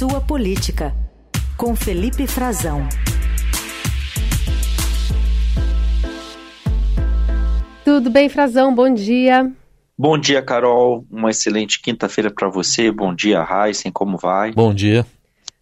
Sua Política, com Felipe Frazão. Tudo bem, Frazão? Bom dia. Bom dia, Carol. Uma excelente quinta-feira para você. Bom dia, Heisen. Como vai? Bom dia.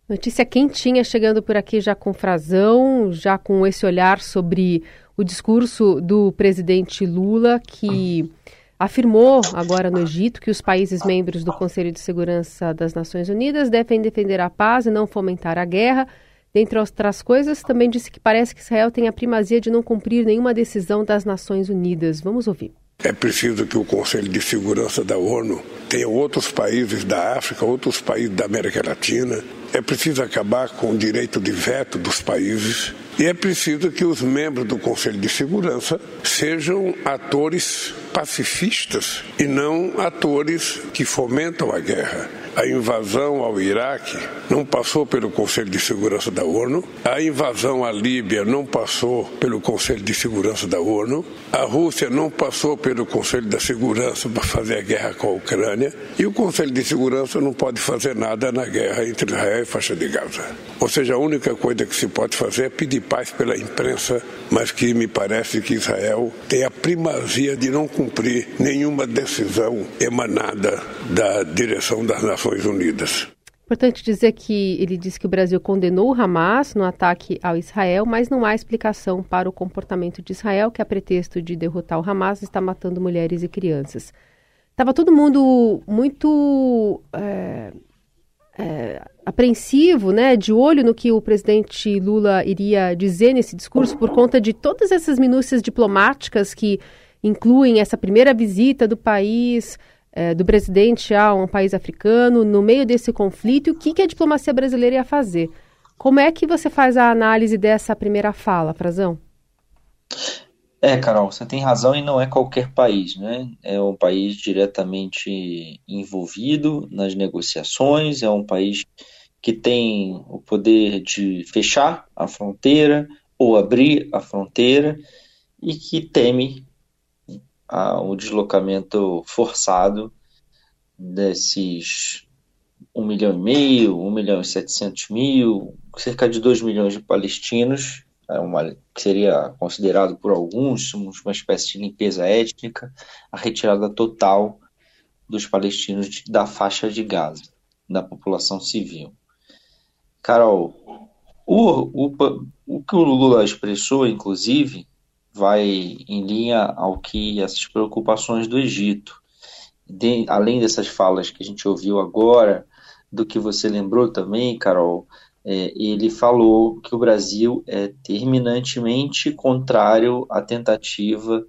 Notícia quentinha chegando por aqui já com Frazão, já com esse olhar sobre o discurso do presidente Lula, que afirmou agora no Egito que os países membros do Conselho de Segurança das Nações Unidas devem defender a paz e não fomentar a guerra. Dentre outras coisas, também disse que parece que Israel tem a primazia de não cumprir nenhuma decisão das Nações Unidas. Vamos ouvir. É preciso que o Conselho de Segurança da ONU tenha outros países da África, outros países da América Latina. É preciso acabar com o direito de veto dos países e é preciso que os membros do Conselho de Segurança sejam atores pacifistas e não atores que fomentam a guerra. A invasão ao Iraque não passou pelo Conselho de Segurança da ONU. A invasão à Líbia não passou pelo Conselho de Segurança da ONU. A Rússia não passou pelo Conselho da Segurança para fazer a guerra com a Ucrânia. E o Conselho de Segurança não pode fazer nada na guerra entre Israel e faixa de Gaza. Ou seja, a única coisa que se pode fazer é pedir paz pela imprensa, mas que me parece que Israel tem a primazia de não cumprir nenhuma decisão emanada da direção das Nações Unidas. Importante dizer que ele disse que o Brasil condenou o Hamas no ataque ao Israel, mas não há explicação para o comportamento de Israel, que, a pretexto de derrotar o Hamas, está matando mulheres e crianças. Estava todo mundo muito é, é, apreensivo, né, de olho no que o presidente Lula iria dizer nesse discurso, por conta de todas essas minúcias diplomáticas que incluem essa primeira visita do país é, do presidente a um país africano, no meio desse conflito, e o que, que a diplomacia brasileira ia fazer. Como é que você faz a análise dessa primeira fala, Frazão? É, Carol, você tem razão e não é qualquer país, né? É um país diretamente envolvido nas negociações, é um país que tem o poder de fechar a fronteira ou abrir a fronteira e que teme a, o deslocamento forçado desses 1 milhão e meio, 1 milhão e 700 mil, cerca de 2 milhões de palestinos, é uma, que seria considerado por alguns uma espécie de limpeza étnica, a retirada total dos palestinos de, da faixa de Gaza, da população civil. Carol, o, o, o que o Lula expressou, inclusive, vai em linha ao que essas preocupações do Egito. De, além dessas falas que a gente ouviu agora, do que você lembrou também, Carol, é, ele falou que o Brasil é terminantemente contrário à tentativa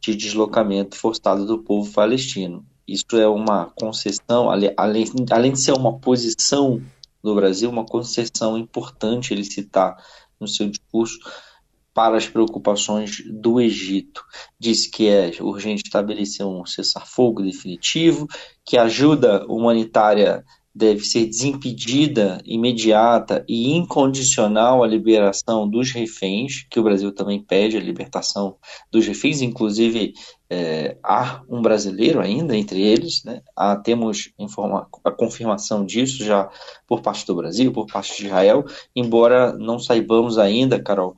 de deslocamento forçado do povo palestino. Isso é uma concessão, além, além de ser uma posição do Brasil, uma concessão importante ele citar no seu discurso, para as preocupações do Egito. Diz que é urgente estabelecer um cessar-fogo definitivo, que a ajuda humanitária deve ser desimpedida, imediata e incondicional a liberação dos reféns, que o Brasil também pede a libertação dos reféns, inclusive é, há um brasileiro ainda entre eles, né? há, temos a confirmação disso já por parte do Brasil, por parte de Israel, embora não saibamos ainda, Carol,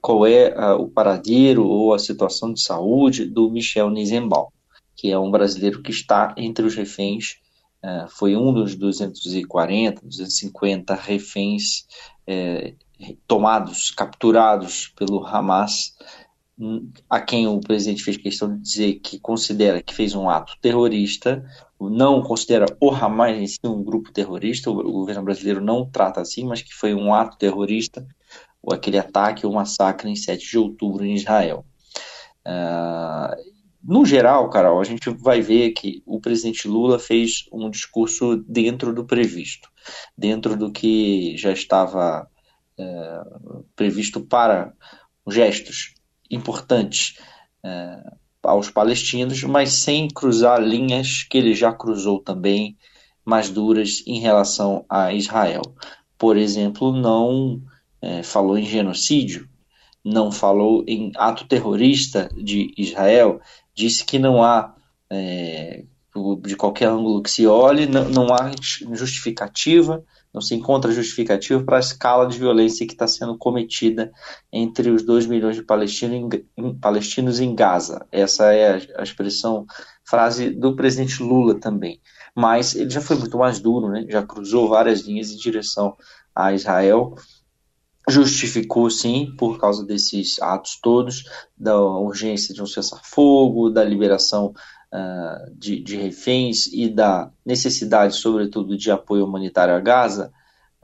qual é o paradeiro ou a situação de saúde do Michel Nizenbaum, que é um brasileiro que está entre os reféns, uh, foi um dos 240, 250 reféns uh, tomados, capturados pelo Hamas, a quem o presidente fez questão de dizer que considera que fez um ato terrorista, não considera o Hamas em si um grupo terrorista, o governo brasileiro não trata assim, mas que foi um ato terrorista aquele ataque ou massacre em 7 de outubro em Israel. Uh, no geral, Carol, a gente vai ver que o presidente Lula fez um discurso dentro do previsto, dentro do que já estava uh, previsto para gestos importantes uh, aos palestinos, mas sem cruzar linhas que ele já cruzou também mais duras em relação a Israel. Por exemplo, não é, falou em genocídio, não falou em ato terrorista de Israel, disse que não há, é, de qualquer ângulo que se olhe, não, não há justificativa não se encontra justificativa para a escala de violência que está sendo cometida entre os 2 milhões de palestinos em, palestinos em Gaza. Essa é a, expressão, frase do presidente Lula também. Mas ele já foi muito mais duro, né? já cruzou várias linhas em direção a Israel justificou sim por causa desses atos todos da urgência de um cessar-fogo, da liberação uh, de, de, reféns e da necessidade, sobretudo, de apoio humanitário a Gaza,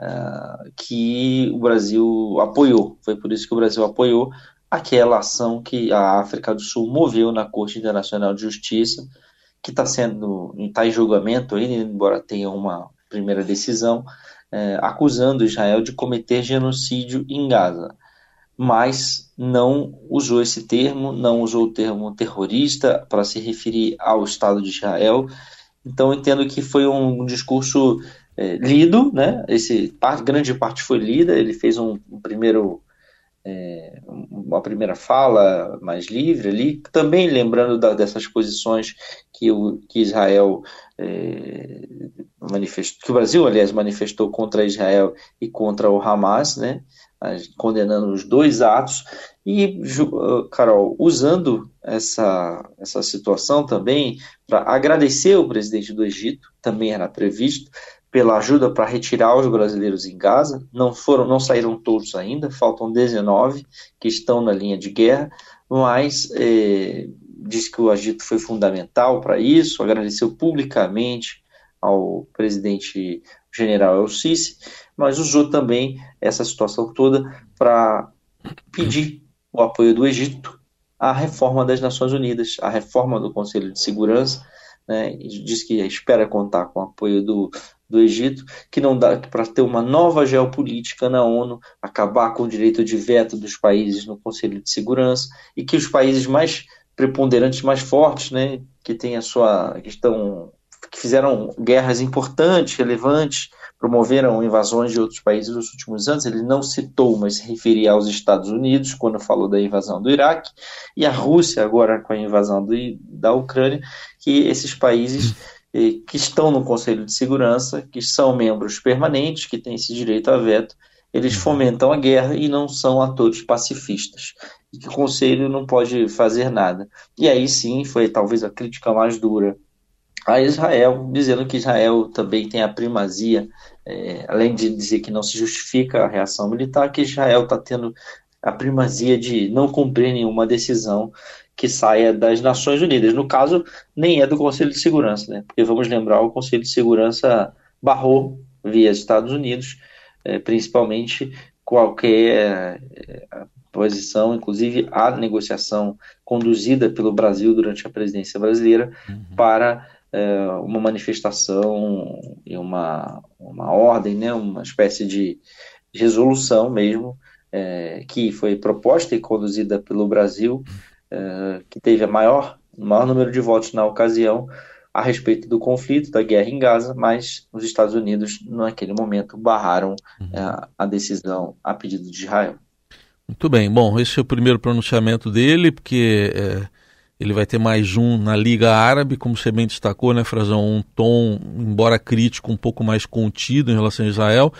uh, que o Brasil apoiou. Foi por isso que o Brasil apoiou aquela ação que a África do Sul moveu na Corte Internacional de Justiça, que está sendo está em julgamento ainda, embora tenha uma primeira decisão, é, acusando Israel de cometer genocídio em Gaza, mas não usou esse termo, não usou o termo terrorista para se referir ao Estado de Israel. Então entendo que foi um discurso é, lido, né? Esse parte, grande parte foi lida. Ele fez um, um primeiro é, uma primeira fala mais livre ali, também lembrando da, dessas posições que, o, que Israel é, manifestou, que o Brasil, aliás, manifestou contra Israel e contra o Hamas, né, condenando os dois atos, e, Carol, usando essa, essa situação também para agradecer o presidente do Egito, também era previsto, pela ajuda para retirar os brasileiros em Gaza. Não foram, não saíram todos ainda, faltam 19 que estão na linha de guerra, mas é, diz que o Egito foi fundamental para isso, agradeceu publicamente ao presidente general El Sisi, mas usou também essa situação toda para pedir o apoio do Egito à reforma das Nações Unidas, à reforma do Conselho de Segurança, né, diz que espera contar com o apoio do, do Egito, que não dá para ter uma nova geopolítica na ONU, acabar com o direito de veto dos países no Conselho de Segurança e que os países mais preponderantes, mais fortes, né, que têm a sua questão que fizeram guerras importantes, relevantes, promoveram invasões de outros países nos últimos anos. Ele não citou, mas se referia aos Estados Unidos quando falou da invasão do Iraque e a Rússia agora com a invasão do, da Ucrânia, que esses países que estão no Conselho de Segurança, que são membros permanentes, que têm esse direito a veto, eles fomentam a guerra e não são atores pacifistas. E que o Conselho não pode fazer nada. E aí sim foi talvez a crítica mais dura a Israel, dizendo que Israel também tem a primazia, é, além de dizer que não se justifica a reação militar, que Israel está tendo a primazia de não cumprir nenhuma decisão que saia das Nações Unidas. No caso, nem é do Conselho de Segurança, né? porque vamos lembrar, o Conselho de Segurança barrou via Estados Unidos, é, principalmente qualquer é, posição, inclusive a negociação conduzida pelo Brasil durante a presidência brasileira uhum. para é, uma manifestação e uma, uma ordem, né, uma espécie de resolução mesmo, é, que foi proposta e conduzida pelo Brasil eh, que teve a maior, o maior número de votos na ocasião a respeito do conflito, da guerra em Gaza, mas os Estados Unidos, naquele momento, barraram uhum. uh, a decisão a pedido de Israel. Muito bem. Bom, esse é o primeiro pronunciamento dele, porque é, ele vai ter mais um na Liga Árabe, como você bem destacou, né, Frazão? Um tom, embora crítico, um pouco mais contido em relação a Israel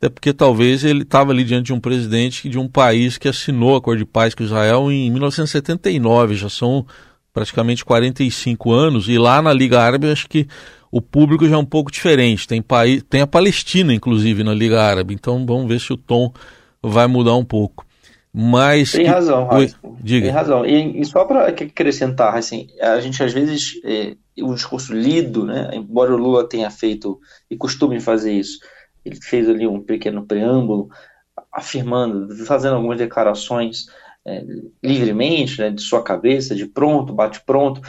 até porque talvez ele estava ali diante de um presidente de um país que assinou a acordo de paz com Israel em 1979, já são praticamente 45 anos, e lá na Liga Árabe acho que o público já é um pouco diferente. Tem, país, tem a Palestina, inclusive, na Liga Árabe, então vamos ver se o tom vai mudar um pouco. Mas. Tem razão, Oi, diga. Tem razão. E, e só para acrescentar, assim, a gente às vezes, é, o discurso lido, né, embora o Lula tenha feito e costume fazer isso, ele fez ali um pequeno preâmbulo afirmando, fazendo algumas declarações é, livremente, né, de sua cabeça, de pronto, bate pronto.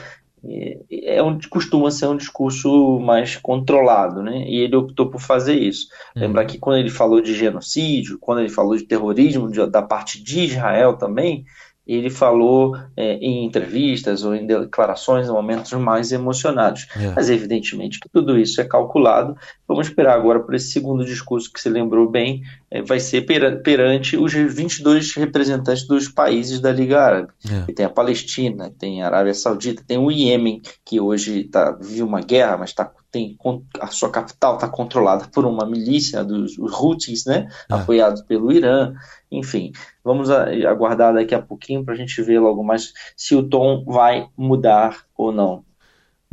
É um, costuma ser um discurso mais controlado, né? E ele optou por fazer isso. Uhum. Lembrar que quando ele falou de genocídio, quando ele falou de terrorismo de, da parte de Israel também, ele falou é, em entrevistas ou em declarações em momentos mais emocionados. É. Mas, evidentemente, que tudo isso é calculado. Vamos esperar agora por esse segundo discurso que se lembrou bem, é, vai ser perante os 22 representantes dos países da Liga Árabe. É. Tem a Palestina, tem a Arábia Saudita, tem o Iêmen, que hoje tá, vive uma guerra, mas está tem a sua capital está controlada por uma milícia dos Houthis, né, é. apoiados pelo Irã. Enfim, vamos aguardar daqui a pouquinho para a gente ver logo mais se o tom vai mudar ou não.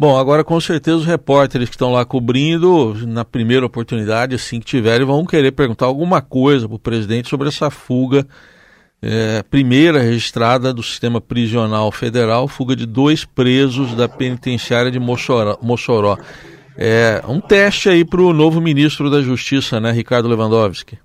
Bom, agora com certeza os repórteres que estão lá cobrindo, na primeira oportunidade, assim que tiverem, vão querer perguntar alguma coisa para o presidente sobre essa fuga, é, primeira registrada do sistema prisional federal, fuga de dois presos da penitenciária de Mossoró. Mossoró. É um teste aí para o novo ministro da Justiça, né, Ricardo Lewandowski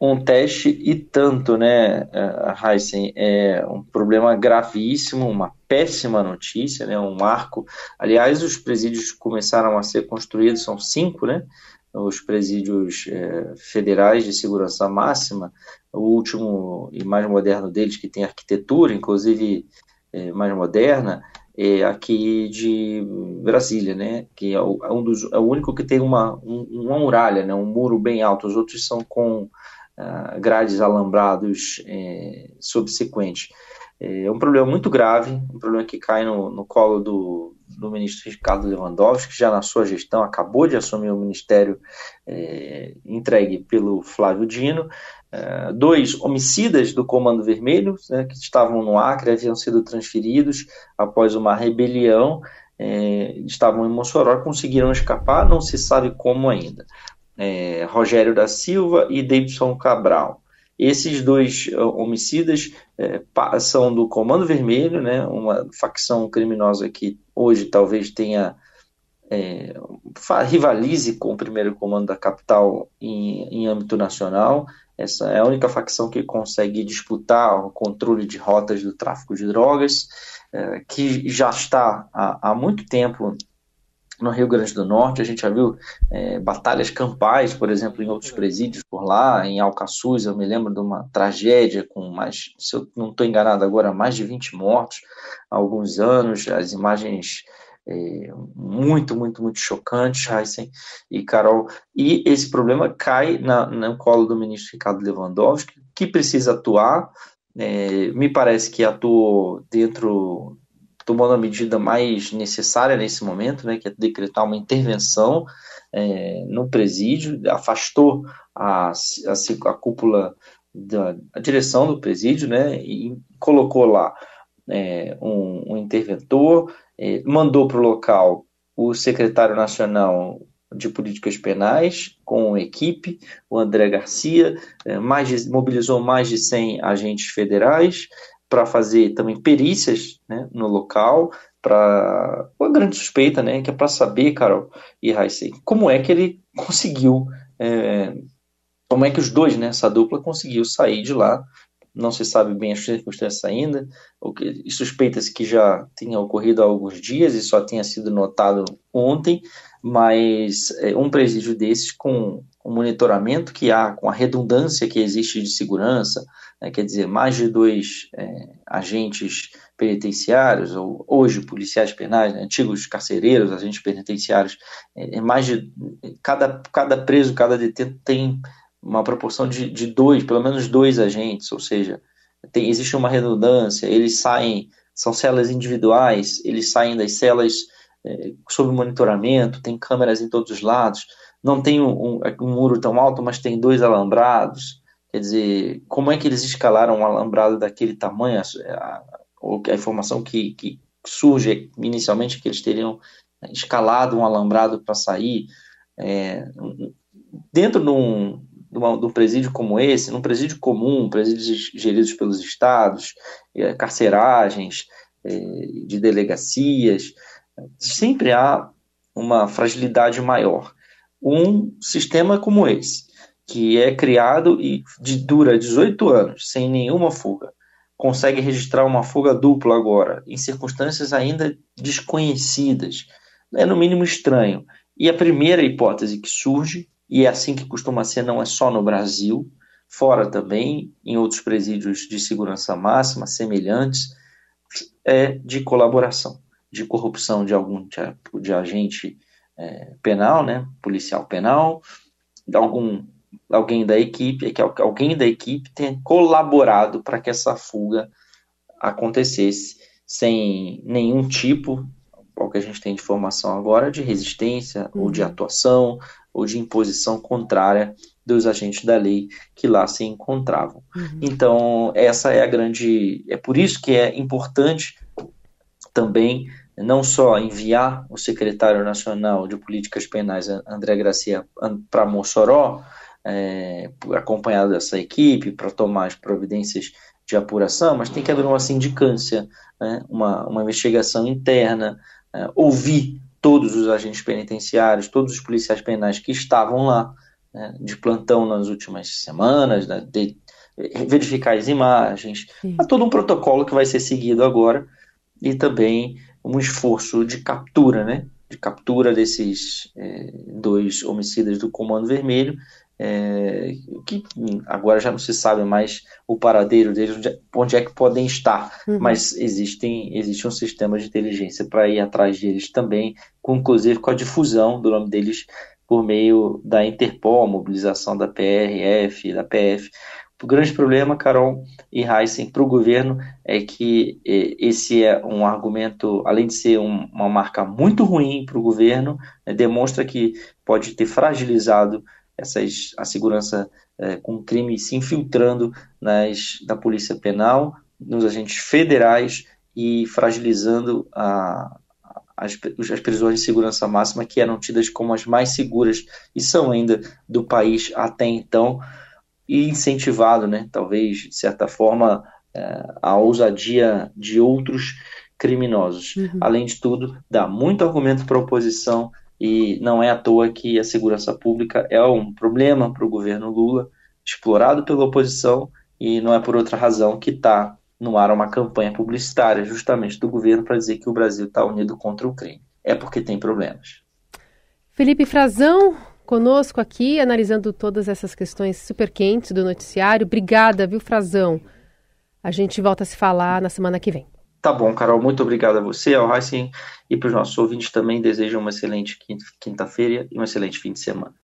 um teste e tanto, né, eh, Heisen? É um problema gravíssimo, uma péssima notícia, né, um marco. Aliás, os presídios começaram a ser construídos, são cinco, né? Os presídios é, federais de segurança máxima, o último e mais moderno deles, que tem arquitetura, inclusive é, mais moderna, é aqui de Brasília, né? Que é, o, é um dos, é o único que tem uma, um, uma muralha, né? Um muro bem alto. Os outros são com ah, grades alambrados é, subsequentes. É, é um problema muito grave, um problema que cai no, no colo do, do ministro Ricardo Lewandowski, que já na sua gestão acabou de assumir o ministério é, entregue pelo Flávio Dino. É, dois homicidas do Comando Vermelho, né, que estavam no Acre, haviam sido transferidos após uma rebelião, é, estavam em Mossoró, conseguiram escapar, não se sabe como ainda é, Rogério da Silva e Davidson Cabral. Esses dois homicidas são do Comando Vermelho, né, uma facção criminosa que hoje talvez tenha é, rivalize com o primeiro comando da capital em, em, âmbito nacional. Essa é a única facção que consegue disputar o controle de rotas do tráfico de drogas, é, que já está há, há muito tempo no Rio Grande do Norte, a gente já viu é, batalhas campais, por exemplo, em outros presídios por lá, em Alcaçuz, eu me lembro de uma tragédia com mais, se eu não estou enganado agora, mais de 20 mortos há alguns anos, as imagens muito, muito, muito chocantes, Heisen e Carol, e esse problema cai na, no colo do ministro Ricardo Lewandowski, que precisa atuar, é, me parece que atuou dentro tomando a medida mais necessária nesse momento, né, que é decretar uma intervenção é, no presídio, afastou a, a, a cúpula da a direção do presídio, né, e colocou lá é, um, um, interventor, é, mandou para o local o secretário nacional de políticas penais com equipe, o André Garcia, é, mais de, mobilizou mais de 100 agentes federais, para fazer também perícias né, no local, para uma grande suspeita, né, que é para saber, Carol e Raíssa, como é que ele conseguiu, é, como é que os dois, né, essa dupla conseguiu sair de lá. Não se sabe bem as circunstâncias ainda, suspeita-se que já tenha ocorrido há alguns dias e só tenha sido notado ontem, mas é, um presídio desses com o monitoramento que há, com a redundância que existe de segurança, né, quer dizer, mais de dois é, agentes penitenciários, ou hoje policiais penais, né, antigos carcereiros, agentes penitenciários, é, é, mais de cada, cada preso, cada detento tem uma proporção de, de dois, pelo menos dois agentes, ou seja, tem, existe uma redundância, eles saem, são celas individuais, eles saem das celas é, sob monitoramento, tem câmeras em todos os lados, não tem um, um, um muro tão alto, mas tem dois alambrados, Quer dizer, como é que eles escalaram um alambrado daquele tamanho? A, a, a informação que, que, surge inicialmente é que eles teriam escalado um alambrado para sair. É, dentro de um, de, uma, de um, presídio como esse, num presídio comum, presídios geridos pelos estados, é, carceragens é, de delegacias, sempre há uma fragilidade maior. Um sistema como esse, que é criado e de, dura 18 anos sem nenhuma fuga, consegue registrar uma fuga dupla agora, em circunstâncias ainda desconhecidas. É no mínimo estranho. E a primeira hipótese que surge, e é assim que costuma ser, não é só no Brasil, fora também, em outros presídios de segurança máxima semelhantes, é de colaboração, de corrupção de algum tipo de agente é, penal, né, policial penal, de algum alguém da equipe, é que alguém da equipe tenha colaborado para que essa fuga acontecesse sem nenhum tipo, ao que a gente tem de informação agora, de resistência ou de uhum. atuação ou de imposição contrária dos agentes da lei que lá se encontravam. Uhum. Então, essa é a grande. É por isso que é importante também não só enviar o secretário nacional de políticas penais, André Gracia, para Mossoró, é, acompanhado dessa equipe, para tomar as providências de apuração, mas tem que haver uma sindicância, né, uma, uma investigação interna, é, ouvir todos os agentes penitenciários, todos os policiais penais que estavam lá, né, de plantão nas últimas semanas, né, de, de verificar as imagens, há todo um protocolo que vai ser seguido agora e também um esforço de captura, né, de captura desses é, dois homicidas do Comando Vermelho, é, que agora já não se sabe mais o paradeiro deles, onde, é, onde é que podem estar, uhum. mas existem, existe um sistema de inteligência para ir atrás deles também, com, inclusive com a difusão do nome deles por meio da Interpol, mobilização da PRF, da PF. O grande problema, Carol e Heisen, para o governo é que esse é um argumento, além de ser um, uma marca muito ruim para o governo, né, demonstra que pode ter fragilizado essas, a segurança é, com crime se infiltrando nas, da polícia penal, nos agentes federais e fragilizando a, as, as prisões de segurança máxima que eram tidas como as mais seguras e são ainda do país até então, e incentivado, né, talvez, de certa forma, é, a ousadia de outros criminosos. Uhum. Além de tudo, dá muito argumento para a oposição e não é à toa que a segurança pública é um problema para o governo Lula, explorado pela oposição, e não é por outra razão que está no ar uma campanha publicitária justamente do governo para dizer que o Brasil está unido contra o crime. É porque tem problemas. Felipe Frazão, conosco aqui, analisando todas essas questões super quentes do noticiário. Obrigada, viu, Frazão? A gente volta a se falar na semana que vem. Tá bom, Carol, muito obrigado a você, ao Heisen e para os nossos ouvintes também. Desejo uma excelente quinta-feira e um excelente fim de semana.